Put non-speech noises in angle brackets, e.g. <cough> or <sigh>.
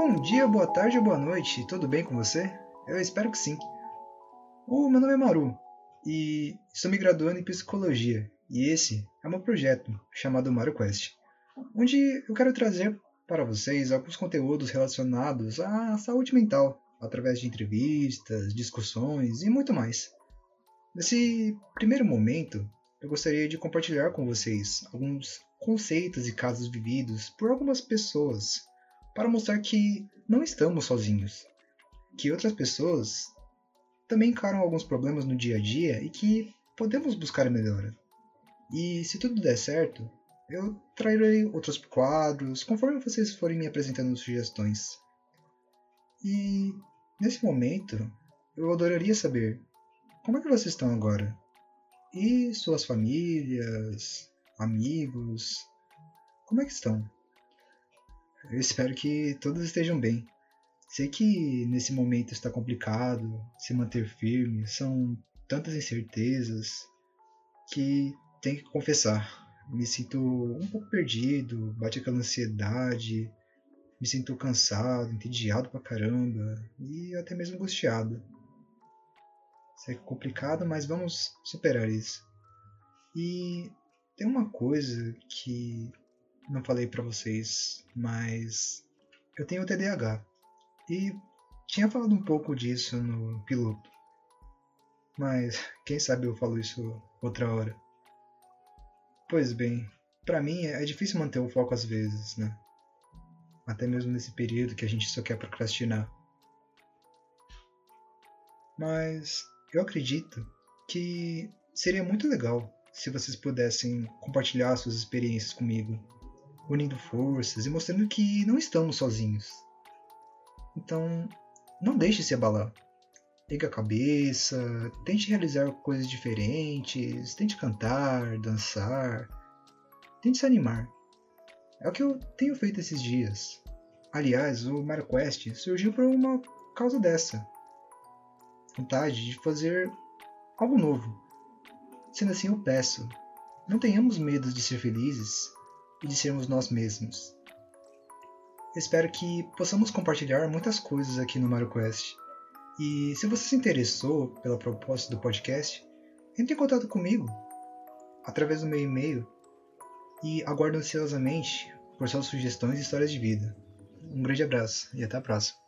Bom dia, boa tarde ou boa noite, tudo bem com você? Eu espero que sim. O meu nome é Maru e estou me graduando em psicologia e esse é meu projeto chamado Mario Quest, onde eu quero trazer para vocês alguns conteúdos relacionados à saúde mental através de entrevistas, discussões e muito mais. Nesse primeiro momento, eu gostaria de compartilhar com vocês alguns conceitos e casos vividos por algumas pessoas para mostrar que não estamos sozinhos, que outras pessoas também encaram alguns problemas no dia a dia e que podemos buscar melhora. E se tudo der certo, eu trarei outros quadros conforme vocês forem me apresentando sugestões. E nesse momento, eu adoraria saber como é que vocês estão agora? E suas famílias, amigos, como é que estão? Eu espero que todos estejam bem. Sei que nesse momento está complicado se manter firme, são tantas incertezas que tenho que confessar, me sinto um pouco perdido, bate aquela ansiedade, me sinto cansado, entediado pra caramba e até mesmo angustiado. Isso é complicado, mas vamos superar isso. E tem uma coisa que não falei para vocês, mas eu tenho TDAH. E tinha falado um pouco disso no piloto. Mas <laughs> quem sabe eu falo isso outra hora. Pois bem, para mim é difícil manter o foco às vezes, né? Até mesmo nesse período que a gente só quer procrastinar. Mas eu acredito que seria muito legal se vocês pudessem compartilhar suas experiências comigo unindo forças e mostrando que não estamos sozinhos. Então, não deixe se abalar. Liga a cabeça, tente realizar coisas diferentes, tente cantar, dançar, tente se animar. É o que eu tenho feito esses dias. Aliás, o Mario Quest surgiu por uma causa dessa. Vontade de fazer algo novo. Sendo assim, eu peço, não tenhamos medo de ser felizes e de sermos nós mesmos. Espero que possamos compartilhar muitas coisas aqui no Mario Quest. E se você se interessou pela proposta do podcast, entre em contato comigo através do meu e-mail e aguardo ansiosamente por suas sugestões e histórias de vida. Um grande abraço e até a próxima.